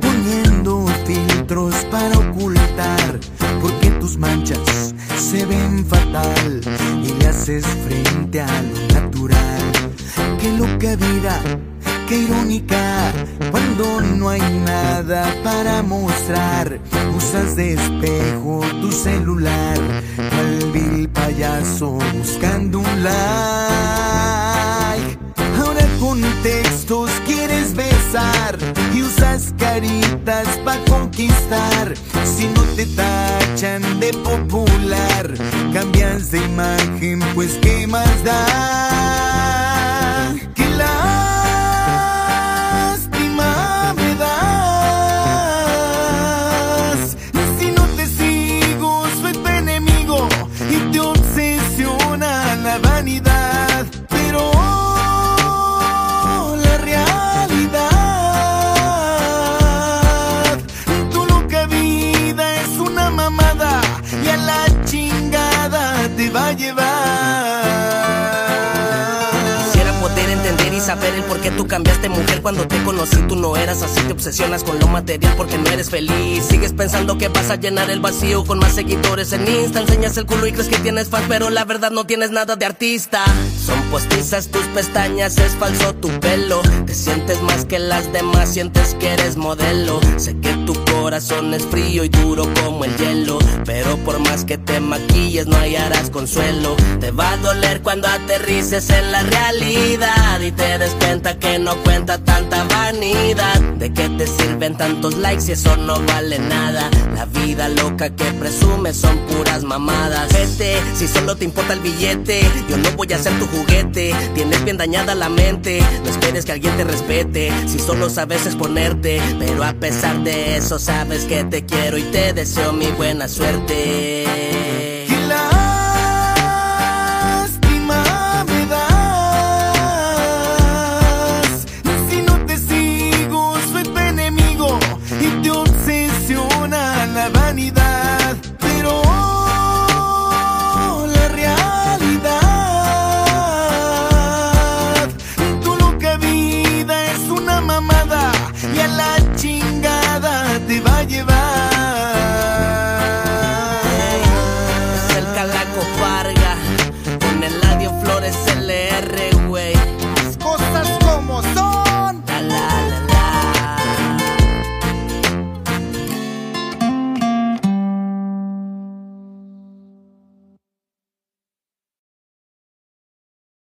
Poniendo filtros para ocultar porque tus manchas se ven fatal y le haces frente a lo natural. Qué loca vida, qué irónica cuando no hay nada para mostrar. Usas de espejo tu celular, al vil payaso buscando un like. Y usas caritas para conquistar. Si no te tachan de popular, cambias de imagen, pues qué más da. Qué lástima me das. Si no te sigo, soy tu enemigo y te obsesiona la vanidad. Pero llevar. Quisiera poder entender y saber el por qué tú cambiaste mujer cuando te conocí. Tú no eras así te obsesionas con lo material porque no eres feliz. Sigues pensando que vas a llenar el vacío con más seguidores en Insta. Enseñas el culo y crees que tienes fans pero la verdad no tienes nada de artista. Son postizas tus pestañas es falso tu pelo. Te sientes más que las demás sientes que eres modelo. Sé que tu corazón es frío y duro como el hielo pero por más que te maquilles no hallarás consuelo te va a doler cuando aterrices en la realidad y te des cuenta que no cuenta tanta vanidad. ¿De qué te sirven tantos likes si eso no vale nada? La vida loca que presumes son puras mamadas. Vete, si solo te importa el billete, yo no voy a ser tu juguete. Bien dañada la mente, no esperes que alguien te respete. Si solo sabes exponerte, pero a pesar de eso sabes que te quiero y te deseo mi buena suerte.